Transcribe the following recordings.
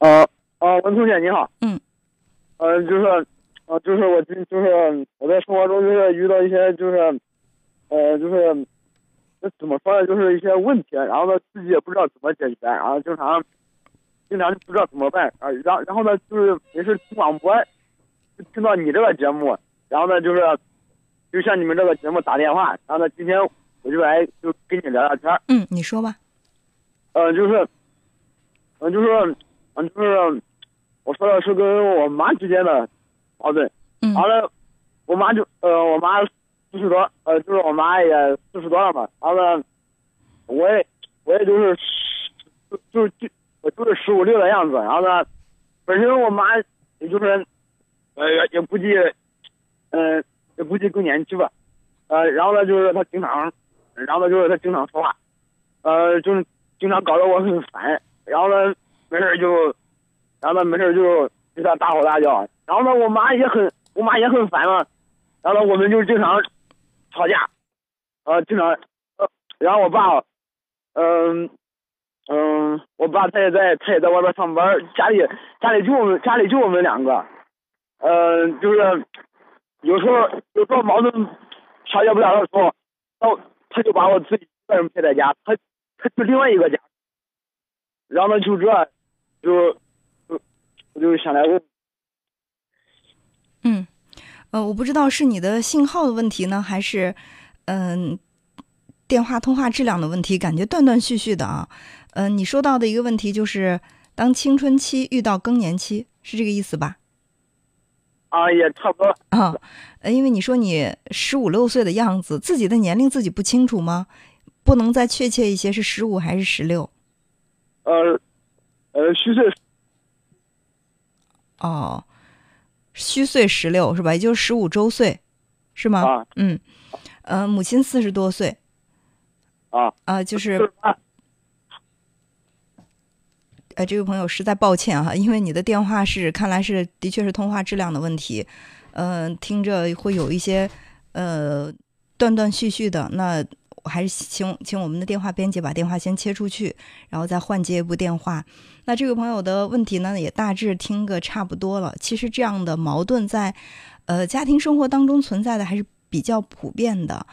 呃呃，文同学你好。嗯。呃，就是，呃，就是我，就是我在生活中就是遇到一些就是，呃，就是，那怎么说呢？就是一些问题，然后呢自己也不知道怎么解决，然后经常，经常就不知道怎么办啊。然然后呢就是没事听广播，就听到你这个节目，然后呢就是，就像你们这个节目打电话，然后呢今天我就来就跟你聊聊天。嗯，你说吧。呃，就是，嗯，就是。嗯，就是我说的是跟我妈之间的矛盾。嗯。完了，我妈就呃，我妈四十多，呃，就是我妈也四十多了嘛。完了，我也我也就是就就就我就是十五六的样子。然后呢，本身我妈也就是呃也估计嗯也估计更年期吧。呃，然后呢就是她经常，然后呢就是她经常说话，呃就是经常搞得我很烦。然后呢。没事就，然后呢，没事就对他大吼大叫。然后呢，我妈也很，我妈也很烦嘛。然后呢，我们就经常吵架，呃，经常，呃，然后我爸，嗯，嗯，我爸他也在，他也在外边上班，家里家里就我们家里就我们两个，嗯，就是有时候有时候矛盾调解不了的时候，他他就把我自己一个人陪在家，他他去另外一个家，然后呢就这。就，我就想来问，嗯，呃，我不知道是你的信号的问题呢，还是嗯电话通话质量的问题，感觉断断续续的啊。嗯，你说到的一个问题就是，当青春期遇到更年期，是这个意思吧？啊，也差不多啊。呃，因为你说你十五六岁的样子，自己的年龄自己不清楚吗？不能再确切一些，是十五还是十六？呃。呃，虚岁哦，虚岁十六是吧？也就是十五周岁，是吗？啊，嗯，呃，母亲四十多岁，啊啊，就是，呃，这位朋友实在抱歉哈，因为你的电话是看来是的确是通话质量的问题，嗯，听着会有一些呃断断续续的那。我还是请请我们的电话编辑把电话先切出去，然后再换接一部电话。那这位朋友的问题呢，也大致听个差不多了。其实这样的矛盾在呃家庭生活当中存在的还是比较普遍的，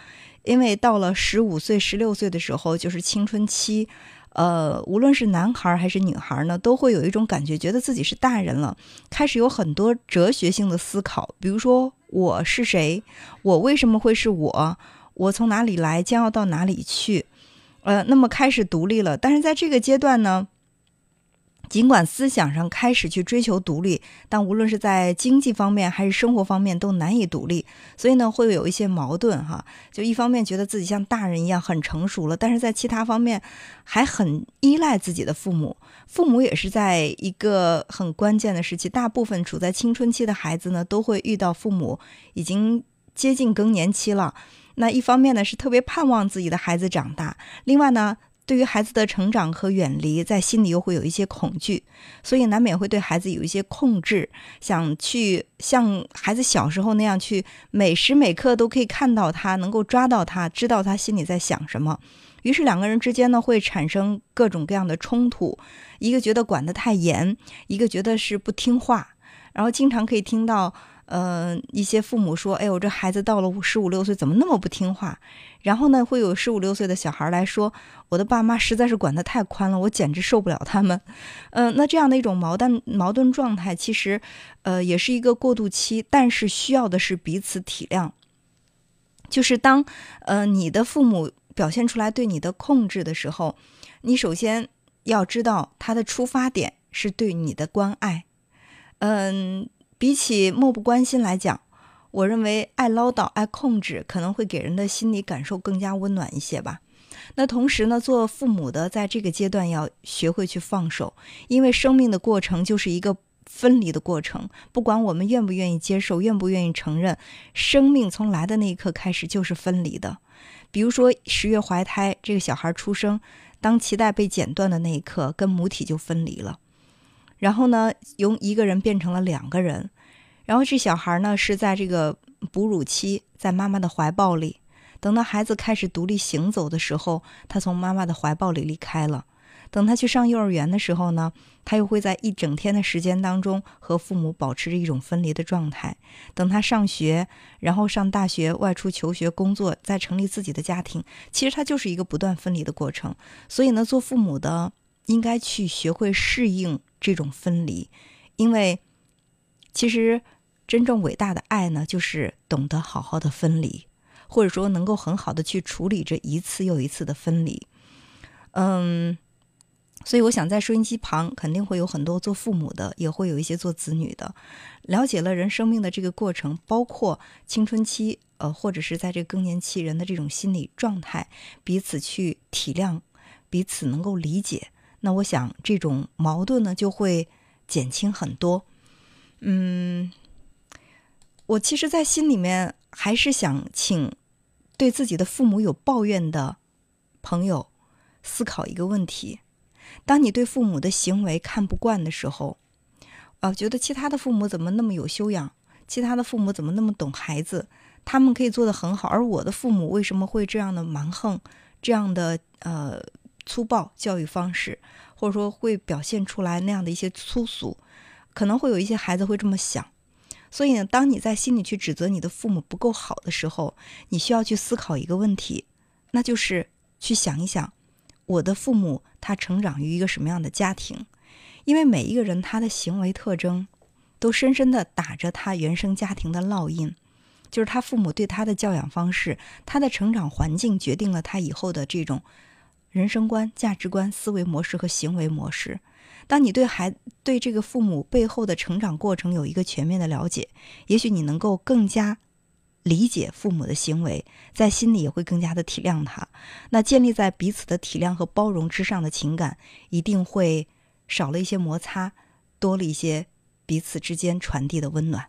因为到了十五岁、十六岁的时候，就是青春期，呃，无论是男孩还是女孩呢，都会有一种感觉，觉得自己是大人了，开始有很多哲学性的思考，比如说我是谁，我为什么会是我。我从哪里来，将要到哪里去？呃，那么开始独立了。但是在这个阶段呢，尽管思想上开始去追求独立，但无论是在经济方面还是生活方面都难以独立。所以呢，会有一些矛盾哈。就一方面觉得自己像大人一样很成熟了，但是在其他方面还很依赖自己的父母。父母也是在一个很关键的时期，大部分处在青春期的孩子呢，都会遇到父母已经接近更年期了。那一方面呢，是特别盼望自己的孩子长大；另外呢，对于孩子的成长和远离，在心里又会有一些恐惧，所以难免会对孩子有一些控制，想去像孩子小时候那样去每时每刻都可以看到他，能够抓到他，知道他心里在想什么。于是两个人之间呢，会产生各种各样的冲突，一个觉得管得太严，一个觉得是不听话，然后经常可以听到。嗯，一些父母说：“哎呦，这孩子到了十五六岁，怎么那么不听话？”然后呢，会有十五六岁的小孩来说：“我的爸妈实在是管得太宽了，我简直受不了他们。”嗯，那这样的一种矛盾矛盾状态，其实，呃，也是一个过渡期，但是需要的是彼此体谅。就是当，呃，你的父母表现出来对你的控制的时候，你首先要知道他的出发点是对你的关爱。嗯。比起漠不关心来讲，我认为爱唠叨、爱控制可能会给人的心理感受更加温暖一些吧。那同时呢，做父母的在这个阶段要学会去放手，因为生命的过程就是一个分离的过程。不管我们愿不愿意接受、愿不愿意承认，生命从来的那一刻开始就是分离的。比如说十月怀胎，这个小孩出生，当脐带被剪断的那一刻，跟母体就分离了。然后呢，由一个人变成了两个人，然后这小孩呢是在这个哺乳期，在妈妈的怀抱里，等到孩子开始独立行走的时候，他从妈妈的怀抱里离开了。等他去上幼儿园的时候呢，他又会在一整天的时间当中和父母保持着一种分离的状态。等他上学，然后上大学、外出求学、工作，再成立自己的家庭，其实他就是一个不断分离的过程。所以呢，做父母的应该去学会适应这种分离，因为其实真正伟大的爱呢，就是懂得好好的分离，或者说能够很好的去处理这一次又一次的分离。嗯，所以我想在收音机旁肯定会有很多做父母的，也会有一些做子女的，了解了人生命的这个过程，包括青春期，呃，或者是在这个更年期人的这种心理状态，彼此去体谅，彼此能够理解，那我想这种矛盾呢就会减轻很多。嗯，我其实，在心里面还是想请对自己的父母有抱怨的朋友。思考一个问题：当你对父母的行为看不惯的时候，啊，觉得其他的父母怎么那么有修养，其他的父母怎么那么懂孩子，他们可以做得很好，而我的父母为什么会这样的蛮横，这样的呃粗暴教育方式，或者说会表现出来那样的一些粗俗，可能会有一些孩子会这么想。所以呢，当你在心里去指责你的父母不够好的时候，你需要去思考一个问题，那就是去想一想。我的父母他成长于一个什么样的家庭？因为每一个人他的行为特征，都深深的打着他原生家庭的烙印，就是他父母对他的教养方式，他的成长环境决定了他以后的这种人生观、价值观、思维模式和行为模式。当你对孩对这个父母背后的成长过程有一个全面的了解，也许你能够更加。理解父母的行为，在心里也会更加的体谅他。那建立在彼此的体谅和包容之上的情感，一定会少了一些摩擦，多了一些彼此之间传递的温暖。